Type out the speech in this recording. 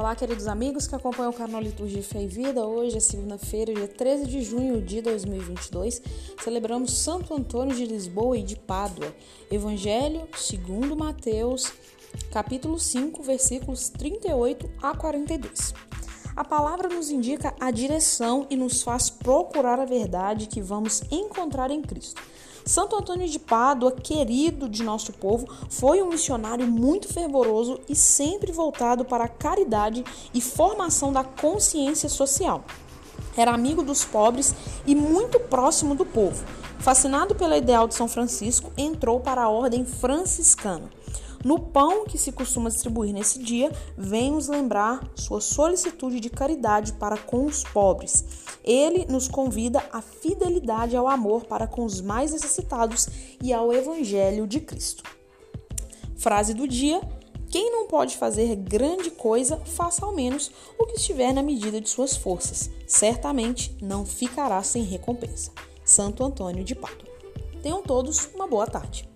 Olá, queridos amigos que acompanham o canal Liturgia e Vida. Hoje é segunda-feira, dia 13 de junho de 2022. Celebramos Santo Antônio de Lisboa e de Pádua. Evangelho segundo Mateus, capítulo 5, versículos 38 a 42. A palavra nos indica a direção e nos faz procurar a verdade que vamos encontrar em Cristo. Santo Antônio de Pádua, querido de nosso povo, foi um missionário muito fervoroso e sempre voltado para a caridade e formação da consciência social. Era amigo dos pobres e muito próximo do povo. Fascinado pela ideal de São Francisco, entrou para a ordem franciscana. No pão que se costuma distribuir nesse dia, vem nos lembrar sua solicitude de caridade para com os pobres. Ele nos convida à fidelidade ao amor para com os mais necessitados e ao Evangelho de Cristo. Frase do dia: quem não pode fazer grande coisa, faça ao menos o que estiver na medida de suas forças. Certamente não ficará sem recompensa. Santo Antônio de Pádua. Tenham todos uma boa tarde.